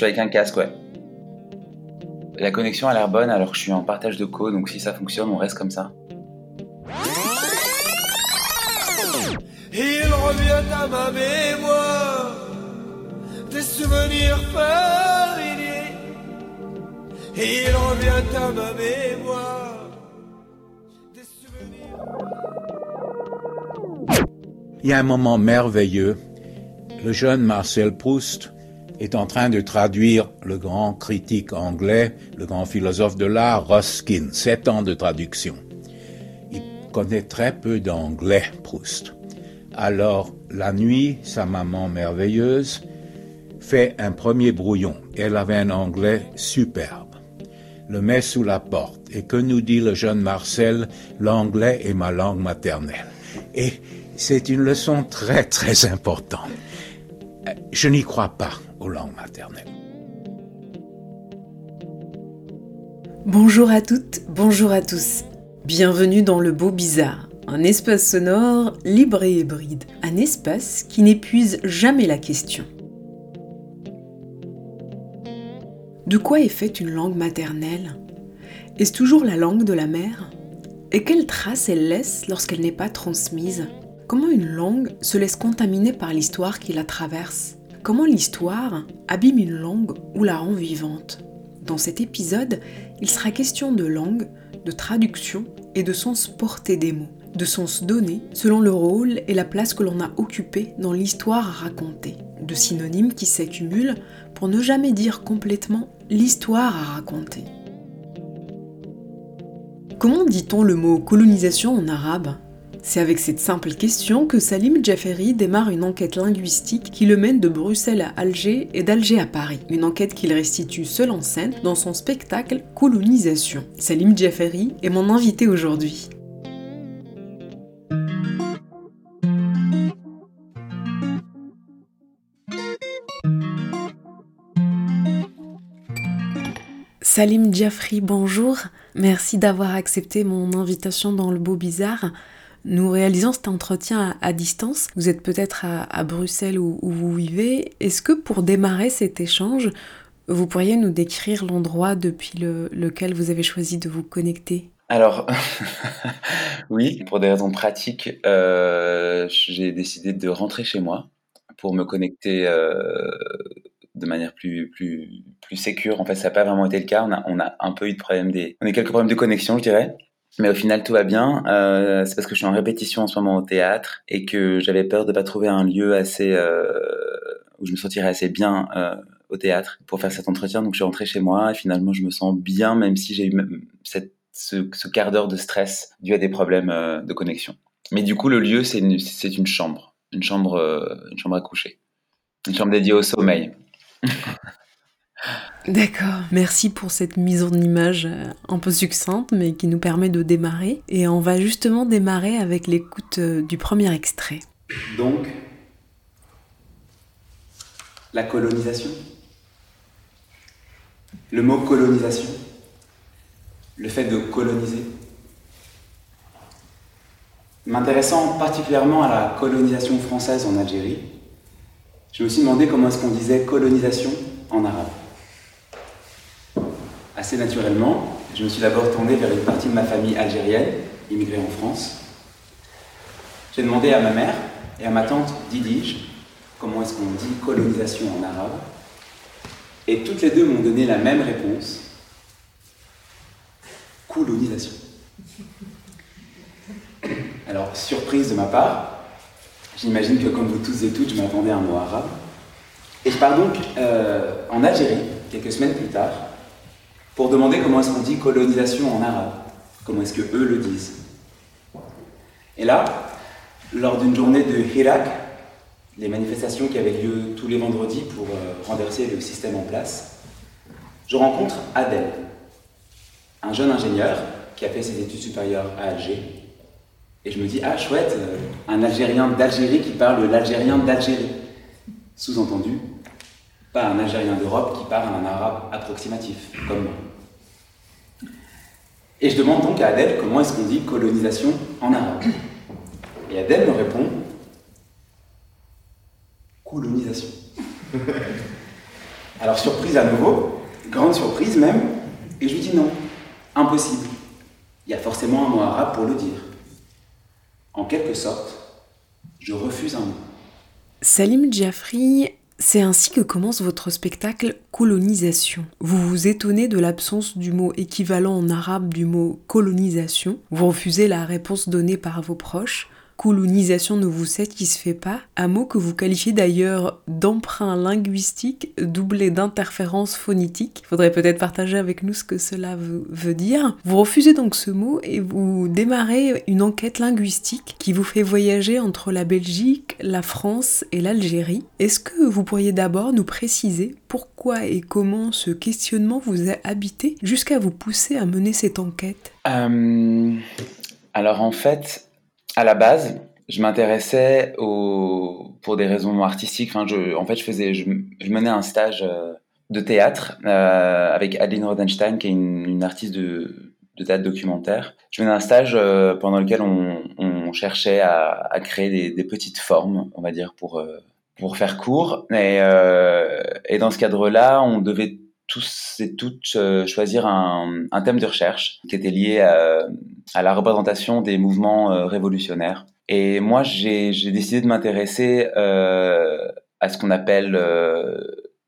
Suis avec un casque, ouais. La connexion a l'air bonne alors que je suis en partage de code, donc si ça fonctionne, on reste comme ça. Il revient à ma mémoire des souvenirs familiers. Il revient à ma mémoire des souvenirs. Il y a un moment merveilleux. Le jeune Marcel Proust est en train de traduire le grand critique anglais, le grand philosophe de l'art, Ruskin. Sept ans de traduction. Il connaît très peu d'anglais, Proust. Alors, la nuit, sa maman merveilleuse fait un premier brouillon. Elle avait un anglais superbe. Le met sous la porte. Et que nous dit le jeune Marcel L'anglais est ma langue maternelle. Et c'est une leçon très très importante. Euh, Je n'y crois pas Bonjour à toutes, bonjour à tous. Bienvenue dans le beau bizarre, un espace sonore libre et hybride, un espace qui n'épuise jamais la question. De quoi est faite une langue maternelle? Est-ce toujours la langue de la mère? Et quelles traces elle laisse lorsqu'elle n'est pas transmise? Comment une langue se laisse contaminer par l'histoire qui la traverse? Comment l'histoire abîme une langue ou la rend vivante Dans cet épisode, il sera question de langue, de traduction et de sens porté des mots, de sens donné selon le rôle et la place que l'on a occupé dans l'histoire à raconter, de synonymes qui s'accumulent pour ne jamais dire complètement l'histoire à raconter. Comment dit-on le mot colonisation en arabe? C'est avec cette simple question que Salim Jafferi démarre une enquête linguistique qui le mène de Bruxelles à Alger et d'Alger à Paris. Une enquête qu'il restitue seul en scène dans son spectacle Colonisation. Salim Jafferi est mon invité aujourd'hui. Salim Jaffri, bonjour. Merci d'avoir accepté mon invitation dans le Beau Bizarre. Nous réalisons cet entretien à, distance. Vous êtes peut-être à, Bruxelles où, vous vivez. Est-ce que pour démarrer cet échange, vous pourriez nous décrire l'endroit depuis le- lequel vous avez choisi de vous connecter? Alors, oui, pour des raisons pratiques, euh, j'ai décidé de rentrer chez moi pour me connecter euh, de manière plus, plus, plus sécure. En fait, ça n'a pas vraiment été le cas. On a, on a un peu eu de problèmes des, quelques problèmes de connexion, je dirais. Mais au final, tout va bien. Euh, c'est parce que je suis en répétition en ce moment au théâtre et que j'avais peur de pas trouver un lieu assez euh, où je me sentirais assez bien euh, au théâtre pour faire cet entretien. Donc, je suis rentré chez moi et finalement, je me sens bien, même si j'ai eu ce quart d'heure de stress dû à des problèmes euh, de connexion. Mais du coup, le lieu, c'est une, c'est une chambre, une chambre, euh, une chambre à coucher, une chambre dédiée au sommeil. D'accord. Merci pour cette mise en image euh, un peu succincte, mais qui nous permet de démarrer. Et on va justement démarrer avec l'écoute euh, du premier extrait. Donc, la colonisation. Le mot colonisation. Le fait de coloniser. M'intéressant particulièrement à la colonisation française en Algérie, je me suis demandé comment est-ce qu'on disait colonisation en arabe. Assez naturellement, je me suis d'abord tourné vers une partie de ma famille algérienne, immigrée en France. J'ai demandé à ma mère et à ma tante Didige comment est-ce qu'on dit colonisation en arabe. Et toutes les deux m'ont donné la même réponse. Colonisation. Alors, surprise de ma part, j'imagine que comme vous tous et toutes, je m'attendais à un mot arabe. Et je pars donc euh, en Algérie, quelques semaines plus tard, pour demander comment est-ce qu'on dit colonisation en arabe. Comment est-ce que eux le disent. Et là, lors d'une journée de Hirak, les manifestations qui avaient lieu tous les vendredis pour euh, renverser le système en place, je rencontre Adel, un jeune ingénieur qui a fait ses études supérieures à Alger. Et je me dis, ah chouette, euh, un Algérien d'Algérie qui parle l'algérien d'Algérie. Sous-entendu, pas un Algérien d'Europe qui parle un arabe approximatif, comme moi. Et je demande donc à Adèle comment est-ce qu'on dit colonisation en arabe. Et Adèle me répond colonisation. Alors surprise à nouveau, grande surprise même, et je lui dis non, impossible. Il y a forcément un mot arabe pour le dire. En quelque sorte, je refuse un mot. Salim Djafri c'est ainsi que commence votre spectacle Colonisation. Vous vous étonnez de l'absence du mot équivalent en arabe du mot colonisation. Vous refusez la réponse donnée par vos proches colonisation ne vous satisfait pas, un mot que vous qualifiez d'ailleurs d'emprunt linguistique doublé d'interférences phonétiques. Il faudrait peut-être partager avec nous ce que cela veut, dire. Vous refusez donc ce mot et vous démarrez une enquête linguistique qui vous fait voyager entre la Belgique, la France et l'Algérie. Est-ce que vous pourriez d'abord nous préciser pourquoi et comment ce questionnement vous a habité jusqu'à vous pousser à mener cette enquête? Euh, Alors en fait, à la base, je m'intéressais au, pour des raisons artistiques. Enfin, je, en fait, je faisais, je, menais un stage euh, de théâtre euh, avec Adeline Rodenstein, qui est une, artiste de, de, théâtre documentaire. Je menais un stage euh, pendant lequel on, on cherchait à, à créer des, des, petites formes, on va dire, pour pour faire court. Et, et dans ce cadre-là, on devait tous et toutes euh, choisir un, un, thème de recherche qui était lié à, à la représentation des mouvements euh, révolutionnaires. Et moi, j'ai décidé de m'intéresser euh, à ce qu'on appelle euh,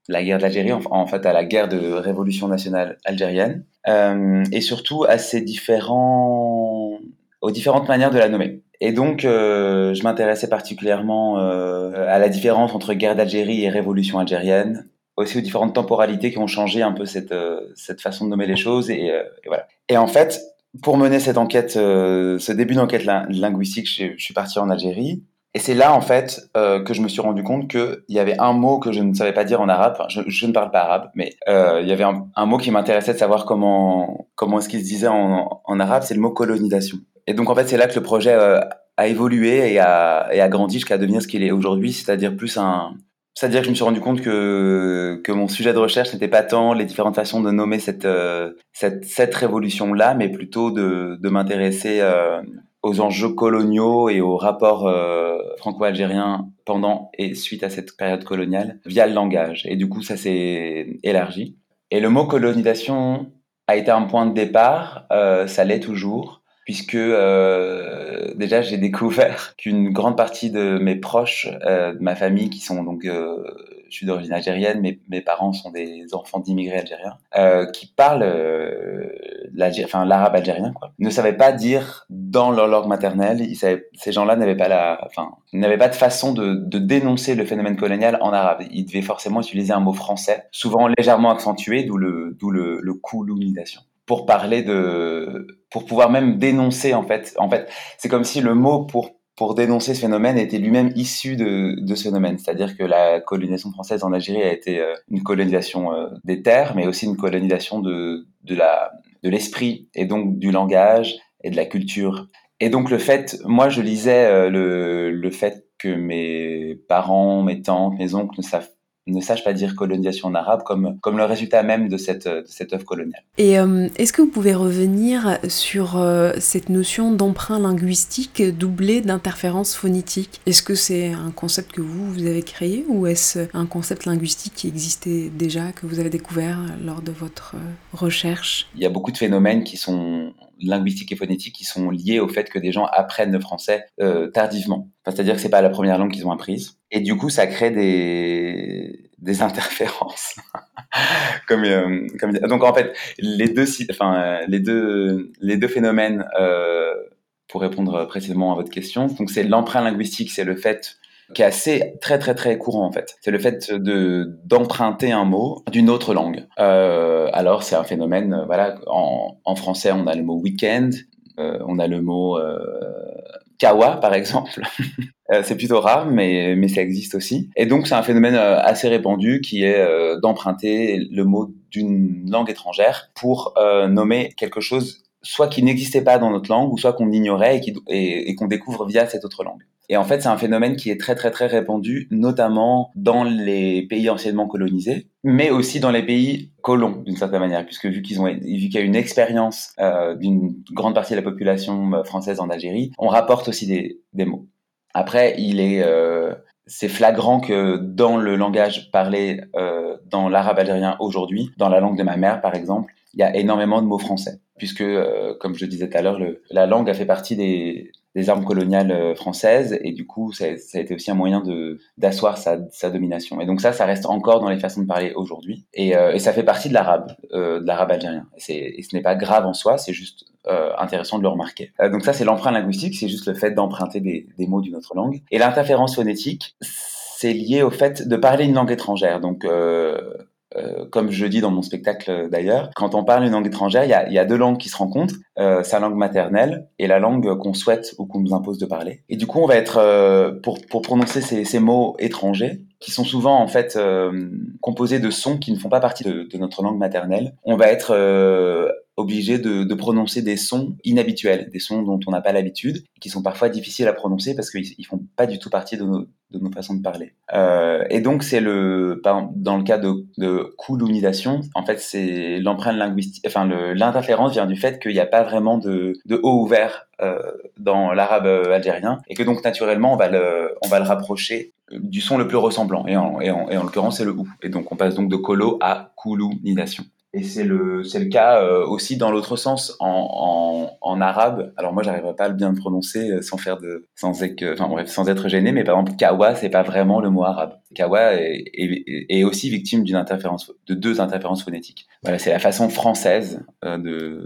la guerre d'Algérie, en, fait à la guerre de révolution nationale algérienne, et surtout à ces différents, aux différentes manières de la nommer. Et donc, je m'intéressais particulièrement à la différence entre guerre d'Algérie et révolution algérienne, aussi aux différentes temporalités qui ont changé un peu cette, euh, cette façon de nommer les choses. Et, euh, et, voilà. Et en fait, pour mener cette enquête, euh, ce début d'enquête linguistique, je, suis parti en Algérie. Et c'est là, en fait, que je me suis rendu compte qu'il y avait un mot que je ne savais pas dire en arabe. Enfin, je, ne parle pas arabe, mais il y avait un, mot qui m'intéressait de savoir comment, comment est-ce qu'il se disait en, arabe. C'est le mot colonisation. Et donc, en fait, c'est là que le projet a évolué et a grandi jusqu'à devenir ce qu'il est aujourd'hui, c'est-à-dire plus un, c'est-à-dire que je me suis rendu compte que, que mon sujet de recherche n'était pas tant les différentes façons de nommer cette, euh, cette, cette révolution-là, mais plutôt de, de m'intéresser euh, aux enjeux coloniaux et aux rapports euh, franco-algériens pendant et suite à cette période coloniale via le langage. Et du coup, ça s'est élargi. Et le mot colonisation a été un point de départ, ça l'est toujours puisque euh, déjà j'ai découvert qu'une grande partie de mes proches, euh, de ma famille, qui sont donc, euh, je suis d'origine algérienne, mes, mes parents sont des enfants d'immigrés algériens, euh, qui parlent euh, l'arabe algérien, quoi, ne savaient pas dire dans leur langue maternelle. Ils savaient, ces gens-là n'avaient pas la, enfin, n'avaient pas de façon de, de, dénoncer le phénomène colonial en arabe. Ils devaient forcément utiliser un mot français, souvent légèrement accentué, d'où le, d'où le, le coup pour parler de, pour pouvoir même dénoncer en fait. En fait, c'est comme si le mot pour pour dénoncer ce phénomène était lui-même issu de, de ce phénomène. C'est-à-dire que la colonisation française en Algérie a été euh, une colonisation euh, des terres, mais aussi une colonisation de, de la de l'esprit et donc du langage et de la culture. Et donc le fait, moi je lisais euh, le, le fait que mes parents, mes tantes, mes oncles ne savent ne sache pas dire colonisation en arabe comme, comme le résultat même de cette, de cette œuvre coloniale. Et euh, est-ce que vous pouvez revenir sur euh, cette notion d'emprunt linguistique doublé d'interférence phonétique Est-ce que c'est un concept que vous, vous avez créé ou est-ce un concept linguistique qui existait déjà, que vous avez découvert lors de votre euh, recherche? Il y a beaucoup de phénomènes qui sont linguistiques et phonétiques qui sont liés au fait que des gens apprennent le français tardivement. C'est-à-dire que c'est pas la première langue qu'ils ont apprise. Et du coup, ça crée des, des interférences. euh, donc en fait, les deux, enfin, les deux, les deux phénomènes, euh, pour répondre précisément à votre question, c'est l'emprunt linguistique, c'est le fait qui est assez très très très courant en fait. C'est le fait de d'emprunter un mot d'une autre langue. Euh, alors c'est un phénomène, euh, voilà, en, en français on a le mot week-end, euh, on a le mot kawa par exemple. c'est plutôt rare, mais, mais ça existe aussi. Et donc c'est un phénomène assez répandu qui est d'emprunter le mot d'une langue étrangère pour nommer quelque chose soit qui n'existait pas dans notre langue, ou soit qu'on ignorait et qu'on découvre via cette autre langue. Et en fait, c'est un phénomène qui est très très très répandu, notamment dans les pays anciennement colonisés, mais aussi dans les pays colons d'une certaine manière, puisque vu qu'ils ont vu qu'il y a une expérience euh, d'une grande partie de la population euh, française en Algérie, on rapporte aussi des, des mots. Après, il est euh, c'est flagrant que dans le langage parlé euh, dans l'arabe algérien aujourd'hui, dans la langue de ma mère par exemple, il y a énormément de mots français, puisque, euh, comme je disais tout à l'heure, la langue a fait partie des, des armes coloniales euh, françaises. Et du coup ça, ça, a été aussi un moyen de d'asseoir sa, sa, domination. Et donc ça ça reste encore dans les façons de parler aujourd'hui. Et, euh, et, ça fait partie de l'arabe euh, de l'arabe algérien. Et, et ce n'est pas grave en soi c'est juste euh, intéressant de le remarquer. Euh, donc ça c'est l'emprunt linguistique c'est juste le fait d'emprunter des, des, mots d'une autre langue. Et l'interférence phonétique c'est lié au fait de parler une langue étrangère. Donc euh, comme je dis dans mon spectacle euh, d'ailleurs, quand on parle une langue étrangère, il y a, y a, deux langues qui se rencontrent, euh, sa langue maternelle et la langue qu'on souhaite ou qu'on nous impose de parler. Et du coup, on va être, euh, pour, pour prononcer ces, ces, mots étrangers, qui sont souvent en fait euh, composés de sons qui ne font pas partie de, de notre langue maternelle, on va être obligé de, de, prononcer des sons inhabituels, des sons dont on n'a pas l'habitude, qui sont parfois difficiles à prononcer parce qu'ils ils font pas du tout partie de nos, de nos façons de parler. Euh, et donc c'est le, dans le cas de, de en fait c'est l'empreinte linguistique, enfin l'interférence vient du fait qu'il n'y a pas vraiment de, de haut ouvert euh, dans l'arabe algérien et que donc naturellement on va le, on va le rapprocher du son le plus ressemblant et en, et en, et en l'occurrence c'est le ou. Et donc on passe donc de colo à coulonidation. Et c'est le, c'est le cas euh, aussi dans l'autre sens, en, en, arabe. Alors moi, j'arriverai pas à le bien prononcer euh, sans faire de, sans être, enfin bref, sans être gêné. Mais par exemple, kawa, c'est pas vraiment le mot arabe. Kawa est, aussi victime d'une interférence, de deux interférences phonétiques. C'est la façon française euh,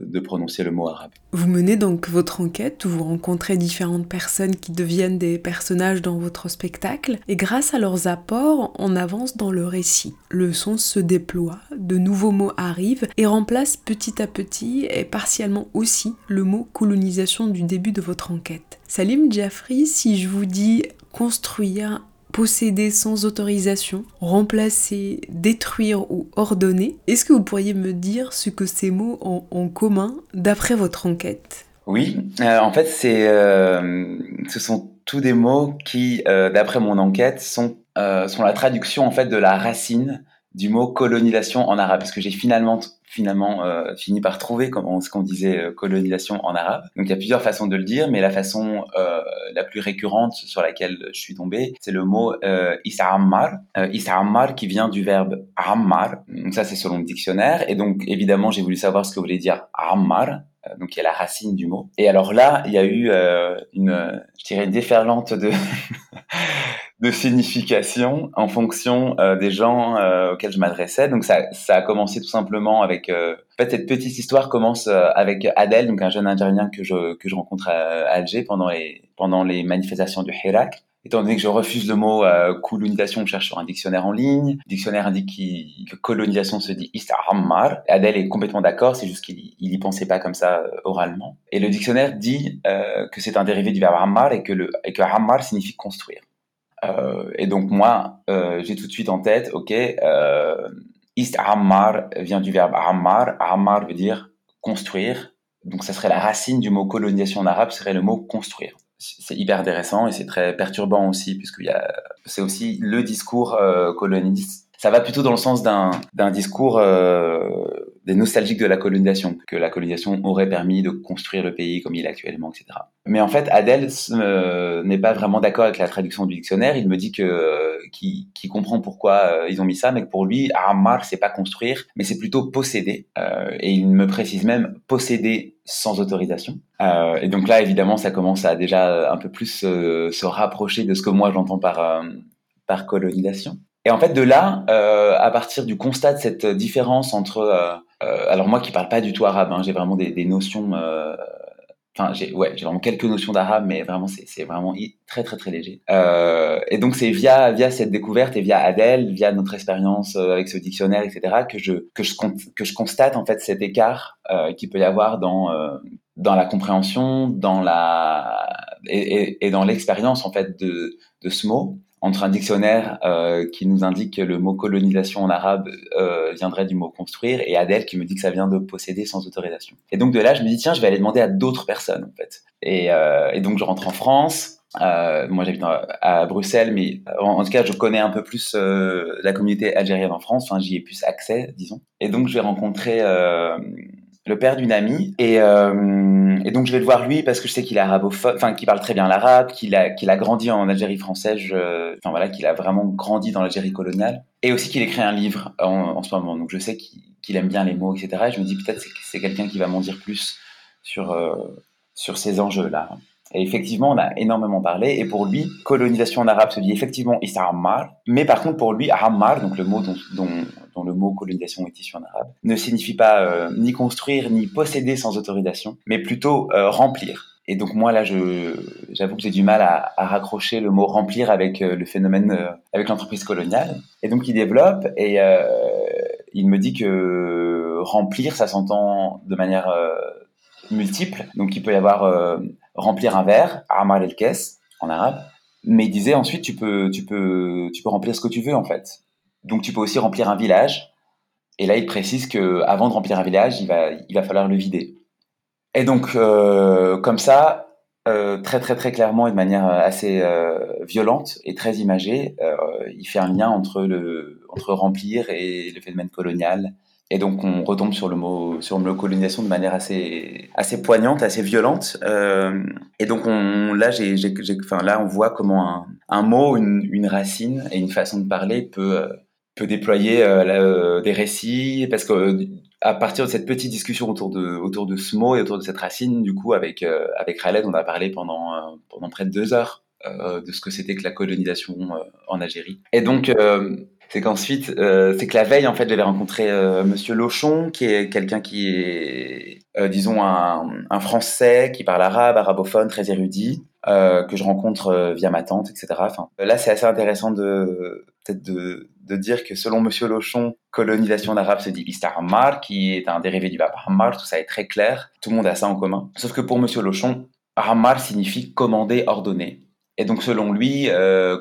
de, prononcer le mot arabe. Vous menez donc votre enquête vous rencontrez différentes personnes qui deviennent des personnages dans votre spectacle. Et grâce à leurs apports, on avance dans le récit. Le son se déploie, de nouveaux mots arrivent arrive et remplace petit à petit et partiellement aussi le mot colonisation du début de votre enquête. Salim Jaffri, si je vous dis construire, posséder sans autorisation, remplacer, détruire ou ordonner, est-ce que vous pourriez me dire ce que ces mots ont en commun d'après votre enquête? Oui, euh, en fait, euh, ce sont tous des mots qui, euh, d'après mon enquête, sont, sont la traduction en fait de la racine du mot colonisation en arabe, parce que j'ai finalement finalement euh, fini par trouver comment ce qu'on disait euh, colonisation en arabe. Donc il y a plusieurs façons de le dire, mais la façon euh, la plus récurrente sur laquelle je suis tombé, c'est le mot euh, isa'ammar, euh, qui vient du verbe ammar. Donc ça c'est selon le dictionnaire, et donc évidemment j'ai voulu savoir ce que voulait dire ammar. Euh, donc il y a la racine du mot. Et alors là, il y a eu euh, une, je dirais, une déferlante de de signification en fonction euh, des gens euh, auxquels je m'adressais. Donc ça, ça a commencé tout simplement avec... Euh, en fait, cette petite histoire commence euh, avec Adel, donc un jeune Algérien que je, que je rencontre à, Alger pendant les, pendant les manifestations du Hirak. Étant donné que je refuse le mot euh, colonisation, je cherche sur un dictionnaire en ligne. Le dictionnaire indique qu que colonisation se dit istahammar. Adel est complètement d'accord, c'est juste qu'il il y pensait pas comme ça euh, oralement. Et le dictionnaire dit que c'est un dérivé du verbe hammar et que, le, et que hammar signifie construire. Euh, et donc moi, euh, j'ai tout de suite en tête, ok, euh, Ammar vient du verbe Ammar. Ammar veut dire construire. Donc ça serait la racine du mot colonisation en arabe, serait le mot construire. C'est hyper intéressant et c'est très perturbant aussi, puisque c'est aussi le discours euh, colonialiste. Ça va plutôt dans le sens d'un discours des nostalgiques de la colonisation, que la colonisation aurait permis de construire le pays comme il est actuellement, etc. Mais en fait, Adèle euh, n'est pas vraiment d'accord avec la traduction du dictionnaire. Il me dit que euh, qu'il qu comprend pourquoi euh, ils ont mis ça, mais que pour lui, Ammar, c'est pas construire, mais c'est plutôt posséder. Euh, et il me précise même posséder sans autorisation. Euh, et donc là, évidemment, ça commence à déjà un peu plus se rapprocher de ce que moi j'entends par par colonisation. Et en fait, de là, euh, à partir du constat de cette différence entre, euh, euh, alors moi qui parle pas du tout arabe, hein, j'ai vraiment des, notions, enfin j'ai ouais, j'ai vraiment quelques notions d'arabe, mais vraiment c'est vraiment très très très léger. et donc c'est via via cette découverte et via Adèle, via notre expérience avec ce dictionnaire, etc., que je que je que je constate en fait cet écart qu'il peut y avoir dans dans la compréhension, dans la et, et, dans l'expérience en fait de, de ce mot, entre un dictionnaire euh, qui nous indique que le mot colonisation en arabe euh, viendrait du mot construire et Adèle qui me dit que ça vient de posséder sans autorisation. Et donc de là, je me dis tiens, je vais aller demander à d'autres personnes en fait. Et, euh, et, donc je rentre en France. Euh, moi, j'habite à Bruxelles, mais en, tout cas, je connais un peu plus euh, la communauté algérienne en France. Enfin, j'y ai plus accès, disons. Et donc, je vais rencontrer le père d'une amie et, euh, donc je vais le voir lui parce que je sais qu'il est enfin qu'il parle très bien l'arabe, qu'il a qu'il a grandi en Algérie française, enfin voilà qu'il a vraiment grandi dans l'Algérie coloniale et aussi qu'il écrit un livre en, ce moment. Donc je sais qu'il aime bien les mots, etc. Et je me dis peut-être que c'est quelqu'un qui va m'en dire plus sur euh, sur ces enjeux là. Et effectivement, on a énormément parlé. Et pour lui, colonisation en arabe se dit effectivement Ammar. Mais par contre, pour lui, Ammar, donc le mot dont, dont, dont, le mot colonisation est issu en arabe, ne signifie pas euh, ni construire ni posséder sans autorisation, mais plutôt euh, remplir. Et donc moi là, j'avoue que j'ai du mal à, à, raccrocher le mot remplir avec euh, le phénomène, avec l'entreprise coloniale. Et donc il développe et il me dit que remplir, ça s'entend de manière multiple. Donc il peut y avoir remplir un verre, amal el kes en arabe. Mais il disait ensuite tu peux, tu peux, tu peux remplir ce que tu veux en fait. Donc tu peux aussi remplir un village. Et là il précise que avant de remplir un village, il va, il va falloir le vider. Et donc euh, comme ça, euh, très très très clairement et de manière assez euh, violente et très imagée, euh, il fait un lien entre le entre remplir et le phénomène colonial et donc on retombe sur le mot sur le mot colonisation de manière assez assez poignante, assez violente. Euh, et donc on là j'ai enfin là on voit comment un, un mot, une, une, racine et une façon de parler peut peut déployer euh, euh, des récits parce que à partir de cette petite discussion autour de autour de ce mot et autour de cette racine, du coup avec euh, avec Khaled on a parlé pendant pendant près de deux heures de ce que c'était que la colonisation en Algérie. Et donc c'est qu'ensuite, euh, c'est que la veille, en fait, j'avais rencontré euh, Monsieur Lochon, qui est quelqu'un qui est, euh, disons, un, Français qui parle arabe, arabophone, très érudit, euh, que je rencontre via ma tante, etc. Là, c'est assez intéressant de peut-être de, dire que selon Monsieur Lochon, colonisation d'arabe se dit Hammar, qui est un dérivé du verbe Hammar, tout ça est très clair, tout le monde a ça en commun. Sauf que pour Monsieur Lochon, Hammar signifie commander, ordonner. Et donc, selon lui,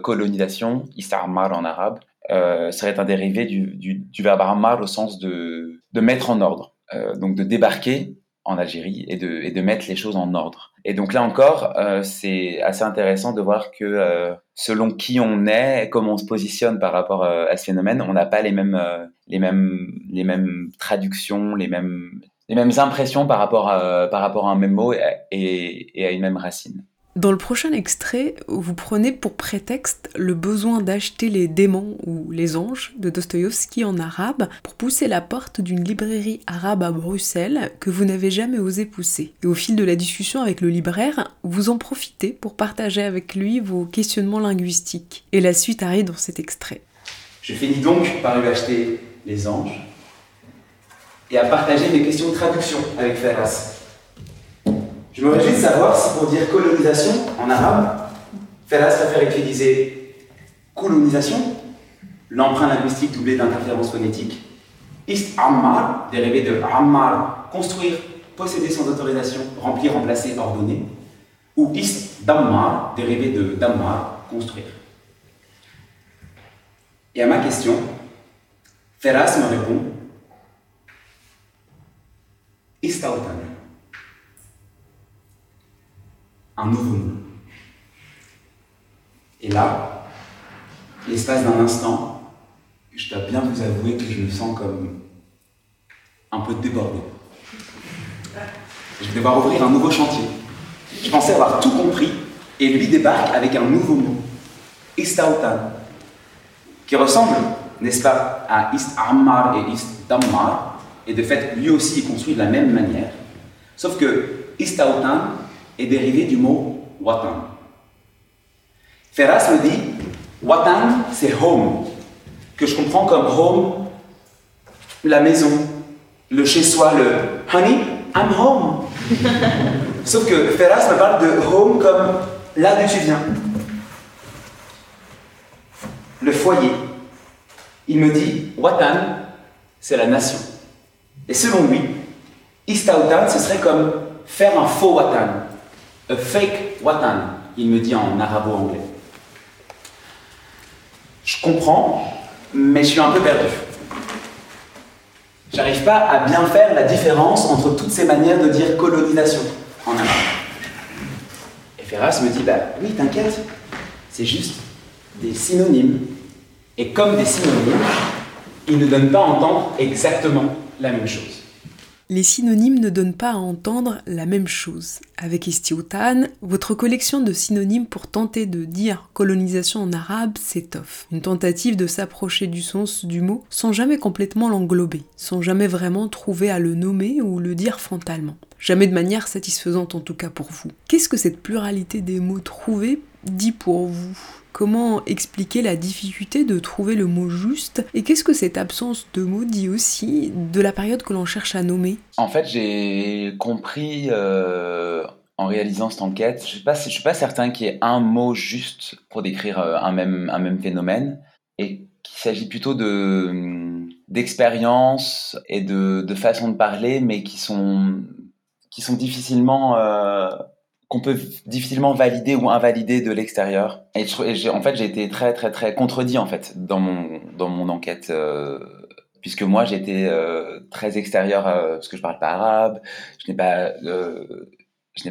colonisation, Istarmar en arabe, euh, serait un dérivé du, verbe ammar au sens de, mettre en ordre, euh, donc de débarquer en Algérie et de, et de mettre les choses en ordre. Et donc là encore, euh, c'est assez intéressant de voir que euh, selon qui on est, comment on se positionne par rapport euh, à ce phénomène, on n'a pas les mêmes, euh, traductions, les mêmes, impressions par rapport à, un même mot et à une même racine. Dans le prochain extrait, vous prenez pour prétexte le besoin d'acheter les démons ou les anges de Dostoïevski en arabe pour pousser la porte d'une librairie arabe à Bruxelles que vous n'avez jamais osé pousser. Et au fil de la discussion avec le libraire, vous en profitez pour partager avec lui vos questionnements linguistiques. Et la suite arrive dans cet extrait. Je finis donc par lui acheter les anges et à partager mes questions de traduction avec Ferras. Je me réjouis de savoir si pour dire colonisation en arabe, Ferraz préfère utiliser colonisation, l'emprunt linguistique doublé d'interférences phonétiques, ist ammar, dérivé de ammar, construire, posséder sans autorisation, remplir, remplacer, ordonner, ou ist dammar, dérivé de dammar, construire. Et à ma question, Ferraz me répond istautan un nouveau mot. Et là, l'espace d'un instant, je dois bien vous avouer que je me sens comme un peu débordé. Je vais devoir ouvrir un nouveau chantier. Je pensais avoir tout compris et lui débarque avec un nouveau mot, Istautan, qui ressemble, n'est-ce pas, à Ist Ammar et Ist et de fait, lui aussi est construit de la même manière, sauf que Istautan est dérivé du mot watan. Ferras me dit watan, c'est home, que je comprends comme home, la maison, le chez-soi, le honey, I'm home. Sauf que Ferras me parle de home comme là d'où tu viens, le foyer. Il me dit watan, c'est la nation. Et selon lui, Istautan, ce serait comme faire un faux watan, a fake watan. il me dit en arabo-anglais. Je comprends, mais je suis un peu perdu. J'arrive pas à bien faire la différence entre toutes ces manières de dire colonisation en arabe. Et Ferras me dit Bah oui, t'inquiète, c'est juste des synonymes. Et comme des synonymes, ils ne donnent pas à entendre exactement la même chose. Les synonymes ne donnent pas à entendre la même chose. Avec Istiotan, votre collection de synonymes pour tenter de dire colonisation en arabe s'étoffe. Une tentative de s'approcher du sens du mot sans jamais complètement l'englober, sans jamais vraiment trouver à le nommer ou le dire frontalement. Jamais de manière satisfaisante en tout cas pour vous. Qu'est-ce que cette pluralité des mots trouvés dit pour vous? Comment expliquer la difficulté de trouver le mot juste Et qu'est-ce que cette absence de mots dit aussi de la période que l'on cherche à nommer? En fait, j'ai compris euh, en réalisant cette enquête, je ne suis, pas certain qu'il y ait un mot juste pour décrire euh, un même, phénomène, et qu'il s'agit plutôt de d'expériences et de, de façons de parler, mais qui sont, qui sont difficilement... Euh, qu'on peut difficilement valider ou invalider de l'extérieur. Et, en fait, j'ai été très, très, très contredit en fait dans mon dans mon enquête, euh, puisque moi j'étais euh, très extérieur euh, parce que je parle pas arabe, je n'ai pas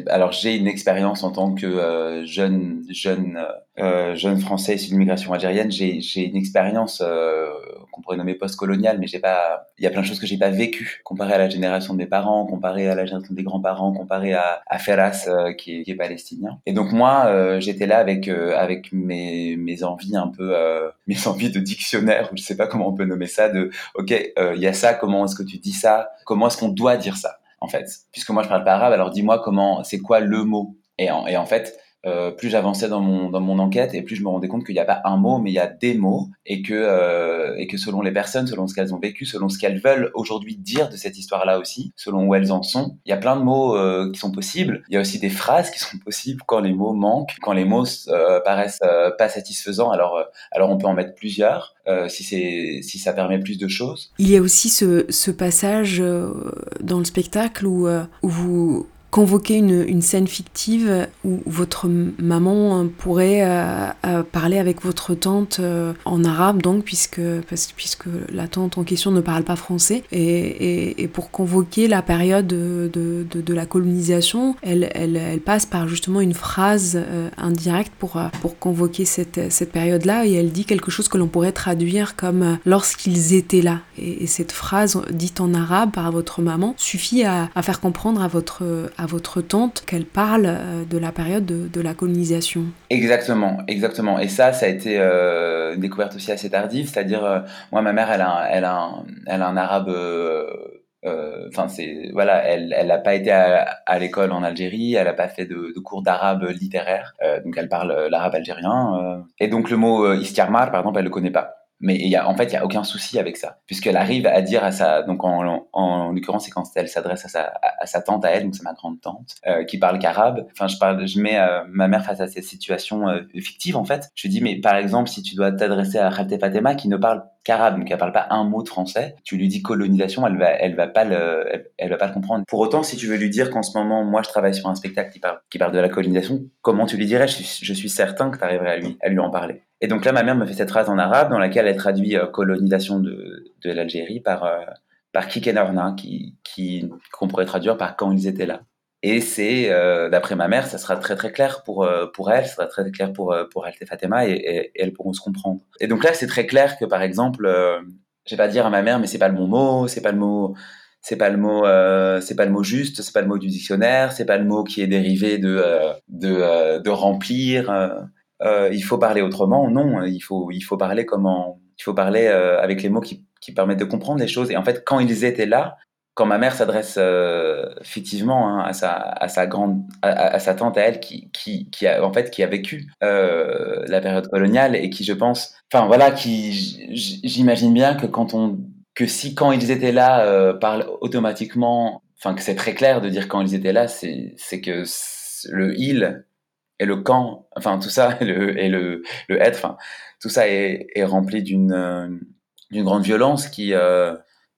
alors j'ai une expérience en tant que euh, jeune jeune euh, jeune français issu de l'immigration algérienne. J'ai une expérience euh, qu'on pourrait nommer post-coloniale, mais j'ai pas. Il y a plein de choses que j'ai pas vécues comparé à la génération de mes parents, comparé à la génération des grands-parents, comparé à, à Ferras qui est, qui, est, palestinien. Et donc moi j'étais là avec avec mes mes envies un peu mes envies de dictionnaire ou je sais pas comment on peut nommer ça. De ok il y a ça, comment est-ce que tu dis ça, comment est-ce qu'on doit dire ça? En fait. Puisque moi, je parle pas arabe, alors dis-moi comment, c'est quoi le mot? Et en, et en fait, euh, plus j'avançais dans mon, dans mon enquête et plus je me rendais compte qu'il n'y a pas un mot, mais il y a des mots et que, euh, et que selon les personnes, selon ce qu'elles ont vécu, selon ce qu'elles veulent aujourd'hui dire de cette histoire-là aussi, selon où elles en sont, il y a plein de mots euh, qui sont possibles. Il y a aussi des phrases qui sont possibles quand les mots manquent, quand les mots paraissent pas satisfaisants. Alors, alors on peut en mettre plusieurs. si si ça permet plus de choses. Il y a aussi ce, ce passage dans le spectacle où, où vous convoquer une, scène fictive où votre maman pourrait euh, euh, parler avec votre tante euh, en arabe, donc, puisque, parce, puisque la tante en question ne parle pas français. Et, et, pour convoquer la période de, de, la colonisation, elle, elle, passe par justement une phrase indirecte pour, pour convoquer cette, cette période-là. Et elle dit quelque chose que l'on pourrait traduire comme lorsqu'ils étaient là. Et, et, cette phrase dite en arabe par votre maman suffit à faire comprendre à votre, votre tante qu'elle parle euh, de la période de, la colonisation. Exactement, exactement. Et ça, ça a été euh, une découverte aussi assez tardive, c'est-à-dire, euh, moi, ma mère, elle a, elle a, un, elle a un arabe. Enfin, c'est voilà, elle, n'a pas été à, l'école en Algérie, elle n'a pas fait de, cours d'arabe littéraire, donc elle parle l'arabe algérien. et donc le mot istiarmar, par exemple, elle le connaît pas. Mais y a, en fait, il y a aucun souci avec ça, puisqu'elle arrive à dire à sa, donc en, en, l'occurrence, c'est quand elle s'adresse à sa, à, sa tante à elle, donc c'est ma grande tante, euh, qui parle qu'arabe. Enfin, je parle, je mets euh, ma mère face à cette situation euh, fictive en fait. Je lui dis, mais par exemple, si tu dois t'adresser à Khalte Fatema, qui ne parle qu'arabe, donc elle parle pas un mot de français, tu lui dis colonisation, elle va, elle va pas le, elle, va pas le comprendre. Pour autant, si tu veux lui dire qu'en ce moment, moi, je travaille sur un spectacle qui parle, qui parle de la colonisation, comment tu lui dirais? Je je suis certain que tu arriverais à lui, à lui en parler. Et donc là, ma mère me fait cette phrase en arabe dans laquelle elle traduit euh, colonisation de, de l'Algérie par, euh, par qui, qui, qu'on pourrait traduire par quand ils étaient là. Et c'est, euh, d'après ma mère, ça sera très très clair pour, euh, pour elle, ça sera très clair pour, pour elle et Fatima, et, elles pourront se comprendre. Et donc là, c'est très clair que par exemple, je vais pas dire à ma mère, mais c'est pas le bon mot, c'est pas le mot, c'est pas le mot, c'est pas le mot juste, c'est pas le mot du dictionnaire, c'est pas le mot qui est dérivé de, de, remplir euh, il faut parler autrement. Non, il faut, il faut parler comment, il faut parler euh, avec les mots qui, qui, permettent de comprendre les choses. Et en fait, quand ils étaient là, quand ma mère s'adresse euh, fictivement hein, à sa à sa grande à, sa tante à elle qui qui qui a en fait qui a vécu euh, la période coloniale et qui je pense enfin voilà qui j'imagine bien que quand on que si quand ils étaient là euh, parle automatiquement enfin que c'est très clair de dire quand ils étaient là c'est c'est que le il et le quand, enfin tout ça, et le, et le, le être, enfin tout ça est, est rempli d'une euh, d'une grande violence qui euh,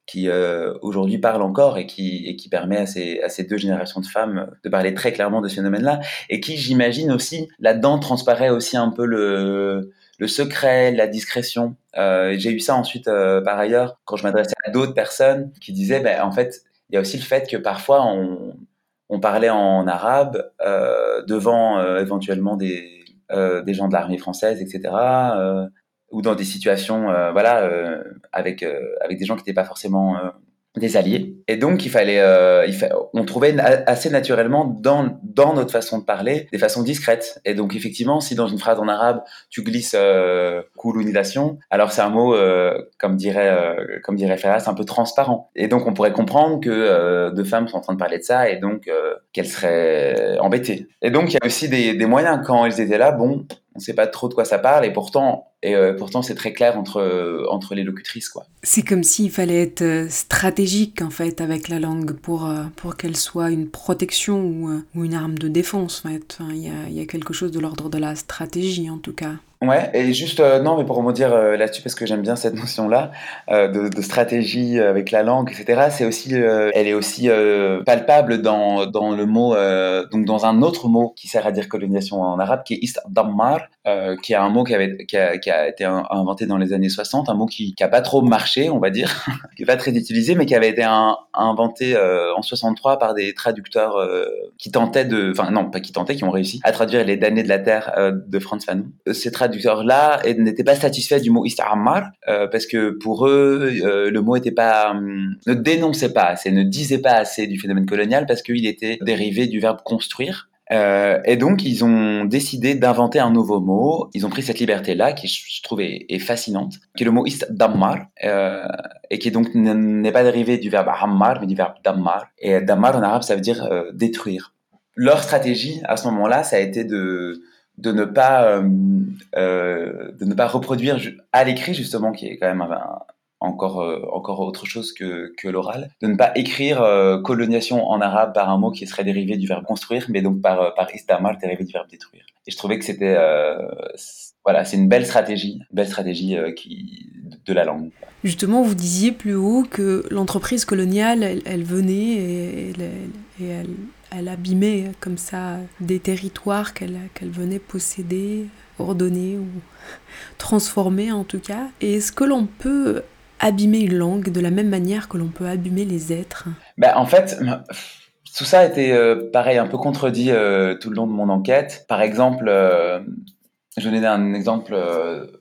qui euh, aujourd'hui parle encore et qui, et qui permet à ces, à ces deux générations de femmes de parler très clairement de ce phénomène-là, et qui, j'imagine aussi, là-dedans transparaît aussi un peu le, le secret, la discrétion. Euh, J'ai eu ça ensuite, euh, par ailleurs, quand je m'adressais à d'autres personnes qui disaient, ben, en fait, il y a aussi le fait que parfois on, on parlait en arabe devant éventuellement des, des gens de l'armée française, etc. Euh, ou dans des situations, euh, voilà, euh, avec avec des gens qui n'étaient pas forcément des alliés. Et donc, il fallait, euh, on trouvait assez naturellement dans, dans notre façon de parler des façons discrètes. Et donc, effectivement, si dans une phrase en arabe, tu glisses euh, coulonidation, alors c'est un mot, euh, comme dirait, euh, comme dirait Ferras, un peu transparent. Et donc, on pourrait comprendre que euh, deux femmes sont en train de parler de ça et donc euh, qu'elles seraient embêtées. Et donc, il y a aussi des, des moyens. Quand elles étaient là, bon, on sait pas trop de quoi ça parle et pourtant et euh, pourtant c'est très clair entre euh, entre les locutrices quoi. C'est comme s'il fallait être euh, stratégique en fait avec la langue pour pour qu'elle soit une protection ou, ou, une arme de défense en fait. Il y, a, y a quelque chose de l'ordre de la stratégie en tout cas. Ouais, et juste, euh, non, mais pour rebondir euh, là-dessus, parce que j'aime bien cette notion-là, euh, de, de, stratégie avec la langue, etc., c'est aussi, elle est aussi palpable dans, dans le mot, donc dans un autre mot qui sert à dire colonisation en arabe, qui est ist dammar, qui est un mot qui, avait, qui, a, qui a été inventé dans les années 60, un mot qui n'a pas trop marché, on va dire, qui n'est pas très utilisé, mais qui avait été un, inventé en 63 par des traducteurs qui tentaient de, enfin non, pas qui tentaient, qui ont réussi à traduire les damnés de la terre de Franz Fanon. Ces traducteurs-là n'étaient pas satisfaits du mot Istamar euh, parce que pour eux, euh, le mot était pas, euh, ne dénonçait pas assez, ne disait pas assez du phénomène colonial parce qu'il était dérivé du verbe construire. Euh, et donc, ils ont décidé d'inventer un nouveau mot. Ils ont pris cette liberté-là, qui je trouve est, fascinante, qui est le mot Dammar, euh, et qui donc n'est pas dérivé du verbe hammar, mais du verbe dammar. Et dammar en arabe, ça veut dire euh, détruire. Leur stratégie à ce moment-là, ça a été de de ne pas euh, euh, de ne pas reproduire à l'écrit justement qui est quand même encore euh, encore autre chose que, que l'oral. De ne pas écrire euh, colonisation en arabe par un mot qui serait dérivé du verbe construire mais donc par par istamar dérivé du verbe détruire. Et je trouvais que c'était voilà c'est une belle stratégie belle stratégie qui de la langue. Justement vous disiez plus haut que l'entreprise coloniale elle, elle venait et, elle, et elle elle abîmait comme ça des territoires qu'elle qu venait posséder, ordonner ou transformer en tout cas. Et est-ce que l'on peut abîmer une langue de la même manière que l'on peut abîmer les êtres? Ben, En fait, tout ça a été euh, pareil, un peu contredit euh, tout le long de mon enquête. Par exemple, euh, je vais donner un exemple,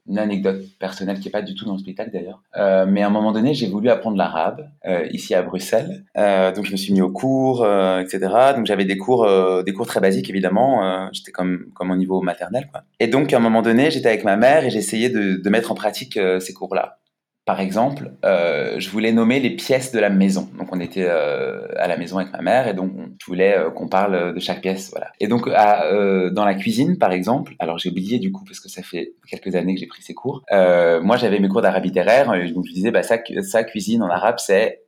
une anecdote personnelle qui est pas du tout dans le spectacle d'ailleurs. Euh, mais à un moment donné, j'ai voulu apprendre l'arabe euh, ici à Bruxelles. Euh, donc je me suis mis au cours, etc. Donc j'avais des cours, des cours très basiques évidemment. J'étais comme comme au niveau maternel. Quoi. Et donc à un moment donné, j'étais avec ma mère et j'essayais de, de mettre en pratique ces cours-là. Par exemple, euh, je voulais nommer les pièces de la maison. Donc, on était euh, à la maison avec ma mère et donc on voulait euh, qu'on parle de chaque pièce. Voilà. Et donc, à, euh, dans la cuisine, par exemple, alors j'ai oublié du coup parce que ça fait quelques années que j'ai pris ces cours. Euh, moi, j'avais mes cours d'arabe littéraire, donc je disais, bah, ça, ça cuisine en arabe, c'est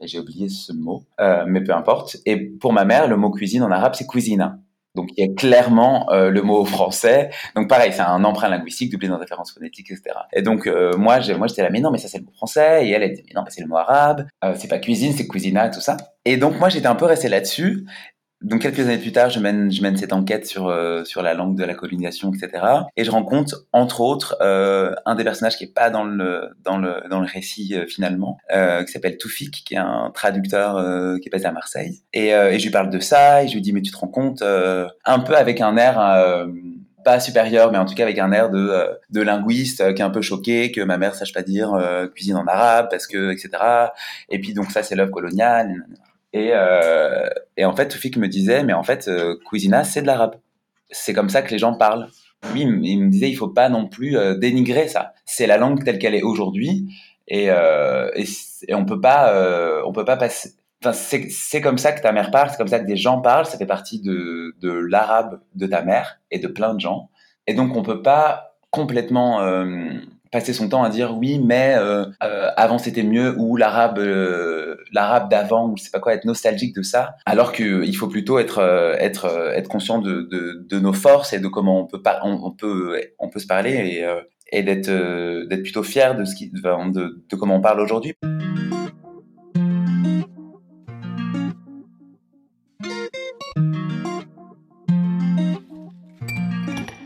et j'ai oublié ce mot, mais peu importe. Et pour ma mère, le mot cuisine en arabe, c'est cuisina. Donc il y a clairement euh, le mot français. Donc pareil, c'est un emprunt linguistique doublé dans référence phonétique, etc. Et donc euh, moi, moi j'étais là, mais non, mais ça c'est le mot français. Et elle, elle dit, mais non, mais c'est le mot arabe. Euh, c'est pas cuisine, c'est cuisina, tout ça. Et donc moi j'étais un peu resté là-dessus. Donc quelques années plus tard, je mène, je mène cette enquête sur euh, sur la langue de la colonisation, etc. Et je rencontre entre autres euh, un des personnages qui est pas dans le dans le dans le récit euh, finalement, euh, qui s'appelle Toufik, qui est un traducteur euh, qui est basé à Marseille. Et, euh, et je lui parle de ça, et je lui dis mais tu te rends compte, un peu avec un air pas supérieur, mais en tout cas avec un air de, de linguiste qui est un peu choqué que ma mère sache pas dire euh, cuisine en arabe parce que etc. Et puis donc ça c'est l'œuvre coloniale. Et, euh, et en fait, Toufik me disait, mais en fait, euh, cuisina, c'est de l'arabe. C'est comme ça que les gens parlent. Lui, il me disait, il faut pas non plus euh, dénigrer ça. C'est la langue telle qu'elle est aujourd'hui, et, euh, et, et, on peut pas, euh, on peut pas passer. Enfin, c'est comme ça que ta mère parle, c'est comme ça que des gens parlent. Ça fait partie de, l'arabe de ta mère et de plein de gens. Et donc, on peut pas complètement passer son temps à dire oui, mais avant c'était mieux ou l'arabe, l'arabe d'avant ou je sais pas quoi, être nostalgique de ça, alors qu'il euh, faut plutôt être euh, être euh, être conscient de, de, nos forces et de comment on peut pas on, peut on peut se parler et, et d'être d'être plutôt fier de ce qui de, de comment on parle aujourd'hui.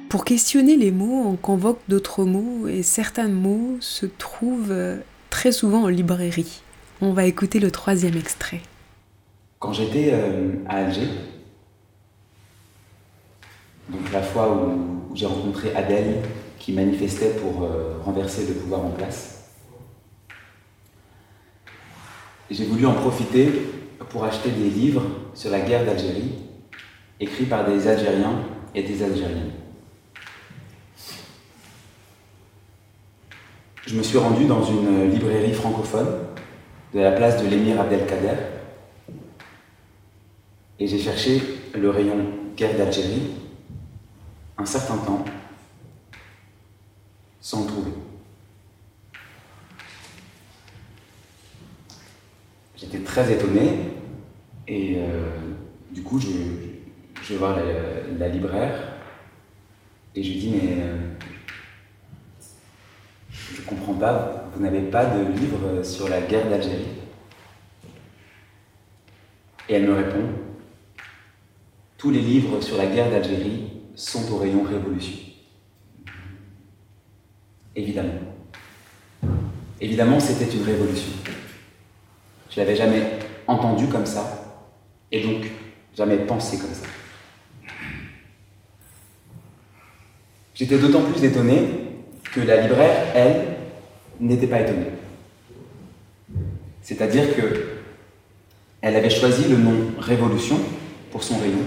Pour questionner les mots, on convoque d'autres mots et certains mots se trouvent très souvent en librairie. On va écouter le troisième extrait. Quand j'étais euh, à Alger, donc la fois où, j'ai rencontré Adèle qui manifestait pour euh, renverser le pouvoir en place, j'ai voulu en profiter pour acheter des livres sur la guerre d'Algérie, écrits par des Algériens et des Algériennes. Je me suis rendu dans une librairie francophone de la place de l'émir Abdelkader et j'ai cherché le rayon guerre d'Algérie un certain temps sans le trouver. J'étais très étonné et euh, du coup je, vais voir la, libraire et je lui dis mais euh, je comprends pas, vous n'avez pas de livre sur la guerre d'Algérie Et elle me répond, tous les livres sur la guerre d'Algérie sont au rayon révolution. Évidemment. Évidemment, c'était une révolution. Je l'avais jamais entendu comme ça, et donc jamais pensé comme ça. J'étais d'autant plus étonné que la libraire, elle, n'était pas étonnée. C'est-à-dire que elle avait choisi le nom Révolution pour son rayon,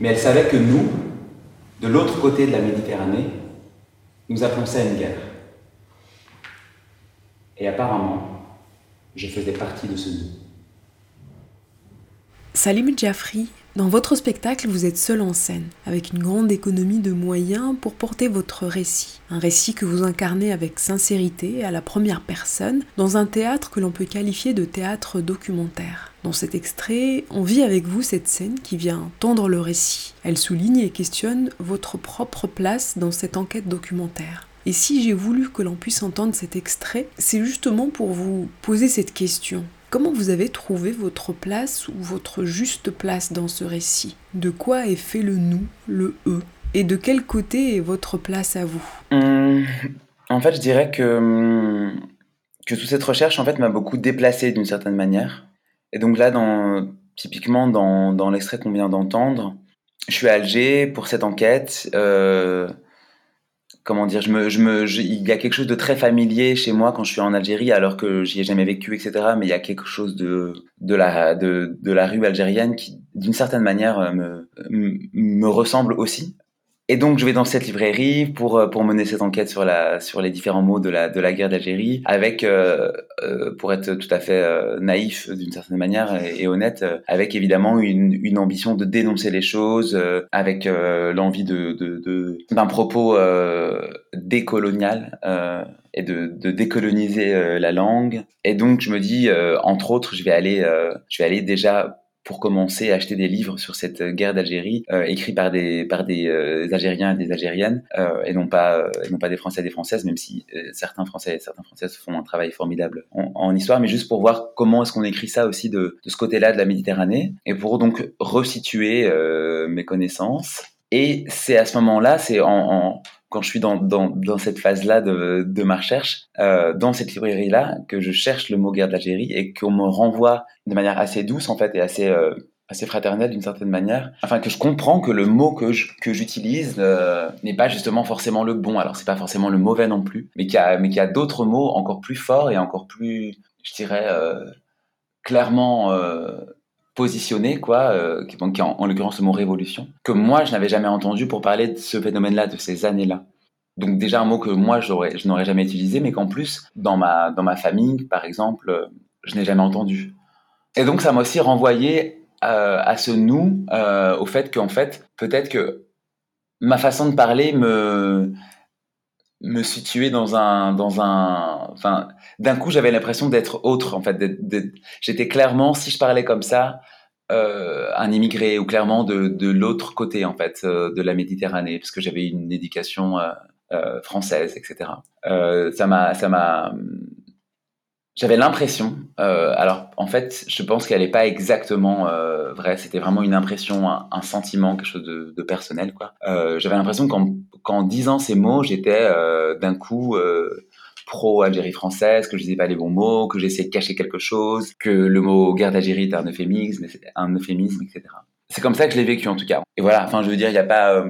mais elle savait que nous, de l'autre côté de la Méditerranée, nous appelons une guerre. Et apparemment, je faisais partie de ce nous. Salim Jaffri dans votre spectacle, vous êtes seul en scène, avec une grande économie de moyens pour porter votre récit. Un récit que vous incarnez avec sincérité à la première personne, dans un théâtre que l'on peut qualifier de théâtre documentaire. Dans cet extrait, on vit avec vous cette scène qui vient tendre le récit. Elle souligne et questionne votre propre place dans cette enquête documentaire. Et si j'ai voulu que l'on puisse entendre cet extrait, c'est justement pour vous poser cette question. Comment vous avez trouvé votre place ou votre juste place dans ce récit? De quoi est fait le nous, le eux? Et de quel côté est votre place à vous? Hum, En fait, je dirais que, hum, que toute cette recherche en fait, m'a beaucoup déplacé d'une certaine manière. Et donc là, dans, typiquement dans, dans l'extrait qu'on vient d'entendre, je suis à Alger pour cette enquête. Euh, comment dire, je me, je me, il y a quelque chose de très familier chez moi quand je suis en Algérie, alors que j'y ai jamais vécu, etc. Mais il y a quelque chose de, de la, de, de la rue algérienne qui, d'une certaine manière, me, me ressemble aussi. Et donc, je vais dans cette librairie pour, euh, pour mener cette enquête sur, la, sur les différents mots de la, de la guerre d'Algérie, avec, euh, euh, pour être tout à fait naïf d'une certaine manière et, honnête, avec évidemment une, une, ambition de dénoncer les choses, avec l'envie de, de, d'un propos décolonial et de, de décoloniser la langue. Et donc, je me dis, entre autres, je vais aller, je vais aller déjà pour commencer à acheter des livres sur cette guerre d'Algérie euh, écrits par des par des euh, Algériens et des Algériennes euh, et non pas euh, non pas des Français et des Françaises même si euh, certains Français et certaines Françaises font un travail formidable en, histoire. Mais juste pour voir comment est-ce qu'on écrit ça aussi de, de ce côté-là de la Méditerranée et pour donc resituer mes connaissances. Et c'est à ce moment-là c'est en quand je suis dans, dans, dans cette phase-là de, de ma recherche, euh, dans cette librairie-là, que je cherche le mot guerre d'Algérie et qu'on me renvoie de manière assez douce en fait et assez euh, assez fraternelle d'une certaine manière, enfin que je comprends que le mot que que j'utilise euh, n'est pas justement forcément le bon. Alors c'est pas forcément le mauvais non plus, mais qu'il y a mais qu'il y a d'autres mots encore plus forts et encore plus, je dirais clairement positionné, quoi, euh, qui, en, en l'occurrence le mot révolution, que moi je n'avais jamais entendu pour parler de ce phénomène-là, de ces années-là. Donc déjà un mot que moi je n'aurais jamais utilisé, mais qu'en plus dans ma dans ma famille, par exemple, euh, je n'ai jamais entendu. Et donc ça m'a aussi renvoyé euh, à ce nous, au fait qu'en fait peut-être que ma façon de parler me me situer dans un dans un enfin d'un coup j'avais l'impression d'être autre en fait j'étais clairement si je parlais comme ça euh, un immigré ou clairement de, de l'autre côté en fait euh, de la Méditerranée parce que j'avais une éducation euh, euh française etc euh, ça m'a ça m'a J'avais l'impression, euh, alors en fait, je pense qu'elle n'est pas exactement vraie. C'était vraiment une impression, un, sentiment, quelque chose de, de personnel, quoi. J'avais l'impression qu'en disant ces mots, j'étais euh, d'un coup euh, pro Algérie française, que je disais pas les bons mots, que j'essayais de cacher quelque chose, que le mot guerre d'Algérie était un euphémisme, un euphémisme, etc. C'est comme ça que je l'ai vécu en tout cas. Et voilà, enfin, je veux dire, il n'y a pas euh,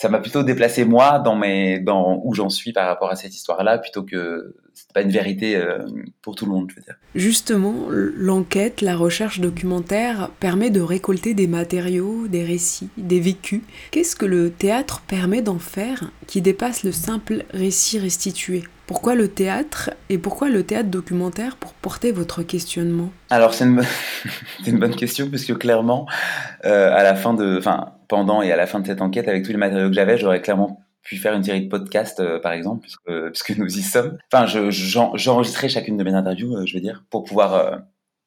ça m'a plutôt déplacé moi dans mes dans où j'en suis par rapport à cette histoire-là plutôt que c'est pas une vérité euh, pour tout le monde, je veux dire. Justement, l'enquête, la recherche documentaire permet de récolter des matériaux, des récits, des vécus. Qu'est-ce que le théâtre permet d'en faire qui dépasse le simple récit restitué? Pourquoi le théâtre et pourquoi le théâtre documentaire pour porter votre questionnement? Alors c'est une, une, bonne question puisque clairement, euh, à la fin de, enfin pendant et à la fin de cette enquête, avec tous les matériaux que j'avais, j'aurais clairement pu faire une série de podcasts, euh, par exemple, puisque, puisque nous y sommes. Enfin, j'enregistrais je, chacune de mes interviews, euh, je veux dire, pour pouvoir euh,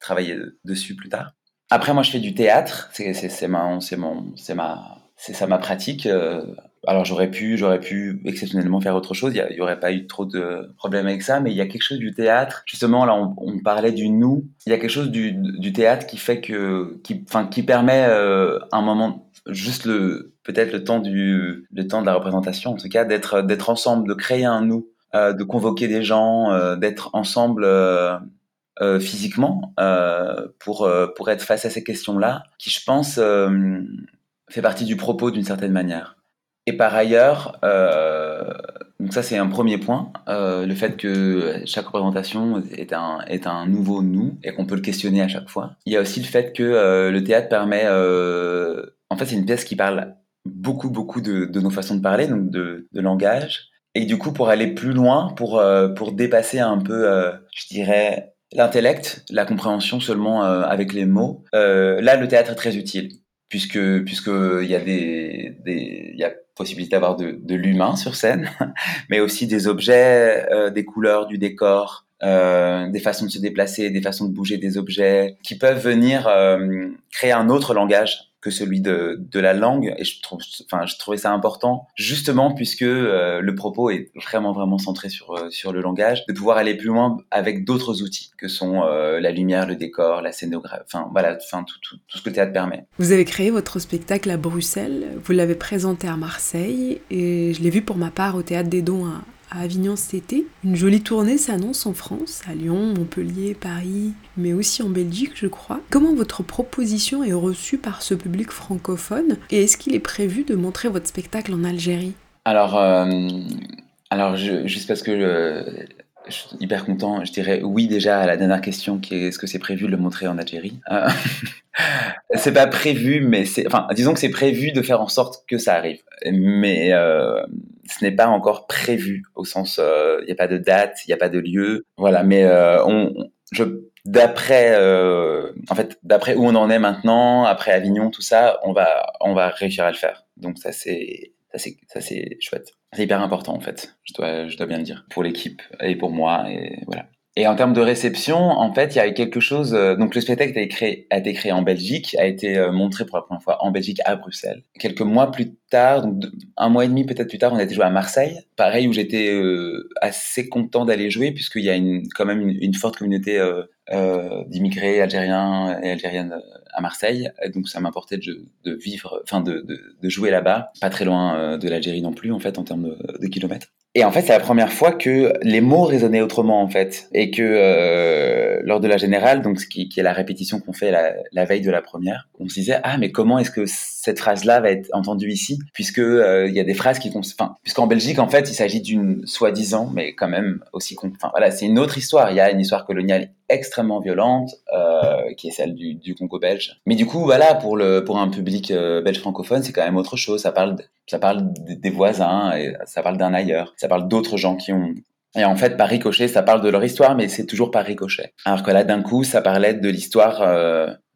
travailler dessus plus tard. Après, moi, je fais du théâtre. C'est ma, c'est ma, c'est ça ma pratique. Euh, alors j'aurais pu, j'aurais pu exceptionnellement faire autre chose. Il y, aurait pas eu trop de problèmes avec ça, mais il y a quelque chose du théâtre. Justement, là, on, parlait du nous. Il y a quelque chose du, du théâtre qui fait que, qui, enfin, qui permet euh, un moment, juste le, peut-être le temps du, le temps de la représentation, en tout cas, d'être, d'être ensemble, de créer un nous, euh, de convoquer des gens, euh, d'être ensemble. Euh, physiquement pour pour être face à ces questions-là, qui je pense fait partie du propos d'une certaine manière. Et par ailleurs, donc ça c'est un premier point, le fait que chaque représentation est un, est un nouveau nous et qu'on peut le questionner à chaque fois. Il y a aussi le fait que le théâtre permet, en fait c'est une pièce qui parle beaucoup beaucoup de, de nos façons de parler, donc de, de, langage. Et du coup pour aller plus loin, pour, euh, pour dépasser un peu, euh, je dirais, l'intellect, la compréhension seulement avec les mots, là le théâtre est très utile puisque puisque il y a des, des y a possibilité d'avoir de, de l'humain sur scène, mais aussi des objets, euh, des couleurs, du décor, euh, des façons de se déplacer, des façons de bouger des objets, qui peuvent venir euh, créer un autre langage que celui de, de la langue. Et je trouve, enfin, je trouvais ça important, justement puisque euh, le propos est vraiment vraiment centré sur euh, sur le langage, de pouvoir aller plus loin avec d'autres outils que sont euh, la lumière, le décor, la scénographie, enfin voilà, enfin tout, tout, tout ce que le théâtre permet. Vous avez créé votre spectacle à Bruxelles, vous l'avez présenté à Marseille et je l'ai vu pour ma part au théâtre des Dons à Avignon cet été. Une jolie tournée s'annonce en France, à Lyon, Montpellier, Paris, mais aussi en Belgique, je crois. Comment votre proposition est reçue par ce public francophone et est-ce qu'il est prévu de montrer votre spectacle en Algérie? Alors, euh, juste parce que je suis hyper content. Je dirais oui déjà à la dernière question qui est est-ce que c'est prévu de le montrer en Algérie? Euh, C'est pas prévu, mais c'est enfin disons que c'est prévu de faire en sorte que ça arrive. Mais euh, ce n'est pas encore prévu au sens il euh, n'y a pas de date, il n'y a pas de lieu. Voilà, mais euh, on, je d'après en fait d'après où on en est maintenant, après Avignon, tout ça, on va on va réussir à le faire. Donc ça c'est ça c'est ça c'est chouette. C'est hyper important en fait. Je dois je dois bien le dire pour l'équipe et pour moi et voilà. Et en termes de réception, en fait, il y a eu quelque chose. Euh, donc, le spectacle a été, créé, a été créé en Belgique, a été euh, montré pour la première fois en Belgique à Bruxelles. Quelques mois plus tard, donc un mois et demi peut-être plus tard, on a été joué à Marseille. Pareil, où j'étais euh, assez content d'aller jouer, puisqu'il y a une, quand même une, forte communauté d'immigrés algériens et algériennes à Marseille. Et donc, ça m'importait de, de, vivre, enfin, de, de, de, jouer là-bas, pas très loin de l'Algérie non plus, en fait, en termes de, kilomètres. Et en fait, c'est la première fois que les mots résonnaient autrement, en fait. Et que euh, lors de la générale, donc qui, qui est la répétition qu'on fait la, la, veille de la première, on se disait, ah, mais comment est-ce que cette phrase-là va être entendue ici Puisque euh, y a des phrases qui... Enfin, puisqu'en Belgique, en fait, il s'agit d'une soi-disant, mais quand même aussi... Enfin, voilà, c'est une autre histoire. Il y a une histoire coloniale extrêmement violente, euh, qui est celle du, Congo belge. Mais du coup, voilà, pour le pour un public euh, belge francophone, c'est quand même autre chose. Ça parle ça parle des voisins, ça parle d'un ailleurs, ça parle d'autres gens qui ont et en fait, par ricochet, ça parle de leur histoire, mais c'est toujours par ricochet. Alors que là, d'un coup, ça parlait de l'histoire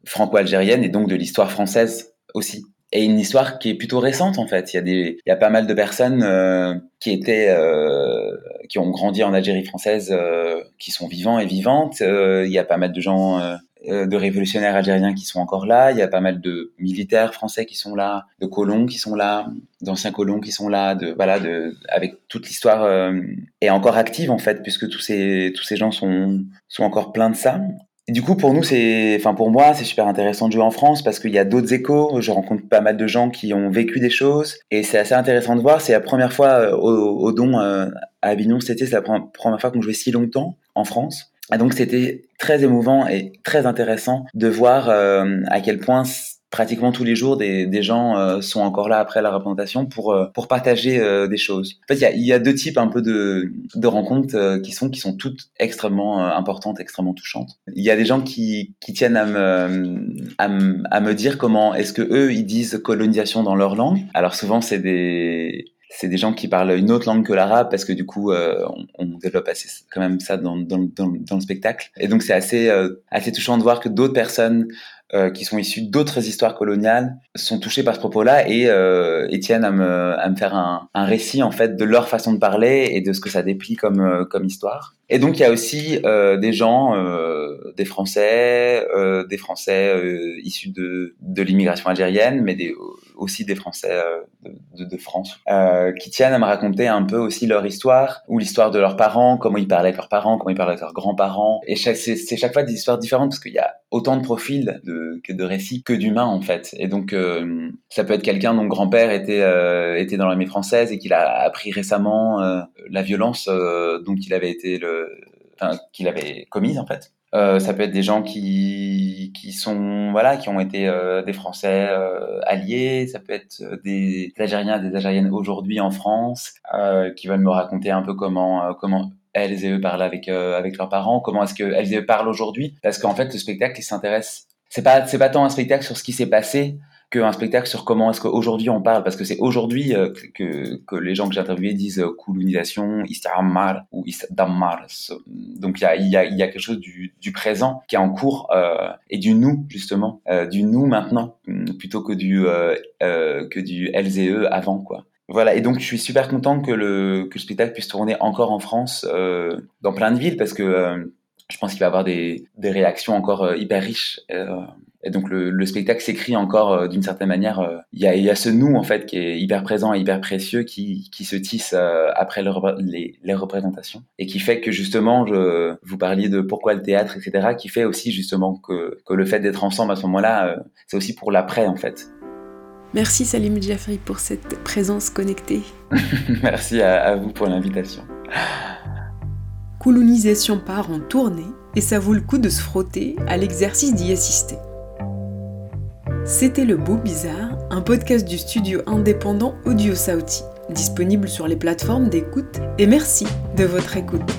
franco-algérienne et donc de l'histoire française aussi et une histoire qui est plutôt récente en fait. Il y a des, il y a pas mal de personnes euh, qui étaient, euh, qui ont grandi en Algérie française, euh, qui sont vivants et vivantes. Euh, il y a pas mal de gens, euh, euh, de révolutionnaires algériens qui sont encore là, il y a pas mal de militaires français qui sont là, de colons qui sont là, d'anciens colons qui sont là, de voilà, de avec toute l'histoire est encore active en fait, puisque tous ces tous ces gens sont sont encore pleins de ça. Du coup, pour nous, c'est, enfin pour moi, c'est super intéressant de jouer en France parce qu'il y a d'autres échos. Je rencontre pas mal de gens qui ont vécu des choses et c'est assez intéressant de voir. C'est la première fois euh, au, Don euh, à Avignon été, c'est la première fois qu'on jouait si longtemps en France. Et donc c'était très émouvant et très intéressant de voir euh, à quel point pratiquement tous les jours des, des gens euh, sont encore là après la représentation pour euh, pour partager euh, des choses. En fait, il y a, y a, deux types un peu de, de rencontres qui sont qui sont toutes extrêmement importantes, extrêmement touchantes. Il y a des gens qui, qui tiennent à me à, me, à me dire comment est-ce que eux ils disent colonisation dans leur langue. Alors souvent c'est des c'est des gens qui parlent une autre langue que l'arabe parce que du coup euh, on, on, développe assez quand même ça dans, dans, dans, dans le spectacle et donc c'est assez euh, assez touchant de voir que d'autres personnes euh, qui sont issus d'autres histoires coloniales sont touchés par ce propos-là et, euh, et tiennent à me, à me faire un, un, récit en fait de leur façon de parler et de ce que ça déplie comme, euh, comme histoire. Et donc il y a aussi euh, des gens, euh, des Français, des Français issus de, de l'immigration algérienne, mais des, aussi des Français euh, de, France, euh, qui tiennent à me raconter un peu aussi leur histoire ou l'histoire de leurs parents, comment ils parlaient avec leurs parents, comment ils parlaient avec leurs grands-parents. Et c'est chaque fois des histoires différentes parce qu'il y a autant de profils de, que de récits que d'humains en fait. Et donc euh, ça peut être quelqu'un dont grand-père était était dans l'armée française et qu'il a appris récemment la violence dont il avait été qu'il avait commise en fait. Euh, ça peut être des gens qui qui sont voilà qui ont été euh, des Français euh, alliés. Ça peut être des Algériens, des Algériennes aujourd'hui en France qui veulent me raconter un peu comment comment elles et eux parlent avec avec leurs parents. Comment est-ce que elles et eux parlent aujourd'hui Parce qu'en fait, le spectacle, il s'intéresse. C'est pas c'est pas tant un spectacle sur ce qui s'est passé qu'un spectacle sur comment est-ce qu'aujourd'hui on parle, parce que c'est aujourd'hui euh, que, que les gens que j'ai interviewés disent euh, colonisation, istammar ou istammar. Donc il y a, y, a, y a quelque chose du, du présent qui est en cours euh, et du nous justement, euh, du nous maintenant plutôt que du euh, euh, que du eux avant quoi. Voilà, et donc je suis super content que le, que le spectacle puisse tourner encore en France, euh, dans plein de villes, parce que euh, je pense qu'il va y avoir des, des réactions encore hyper riches. Euh, et donc le, le spectacle s'écrit encore euh, d'une certaine manière. Euh, il y, a, y, a, ce nous en fait qui est hyper présent et hyper précieux qui, qui se tisse euh, après le, les, les, représentations et qui fait que justement, je, vous parliez de pourquoi le théâtre, etc. Qui fait aussi justement que, que le fait d'être ensemble à ce moment-là, c'est aussi pour l'après en fait. Merci Salim Jeffrey pour cette présence connectée. Merci à, à vous pour l'invitation. Colonisation part en tournée et ça vaut le coup de se frotter à l'exercice d'y assister. C'était Le Beau Bizarre, un podcast du studio indépendant Audio Sauti, disponible sur les plateformes d'écoute, et merci de votre écoute.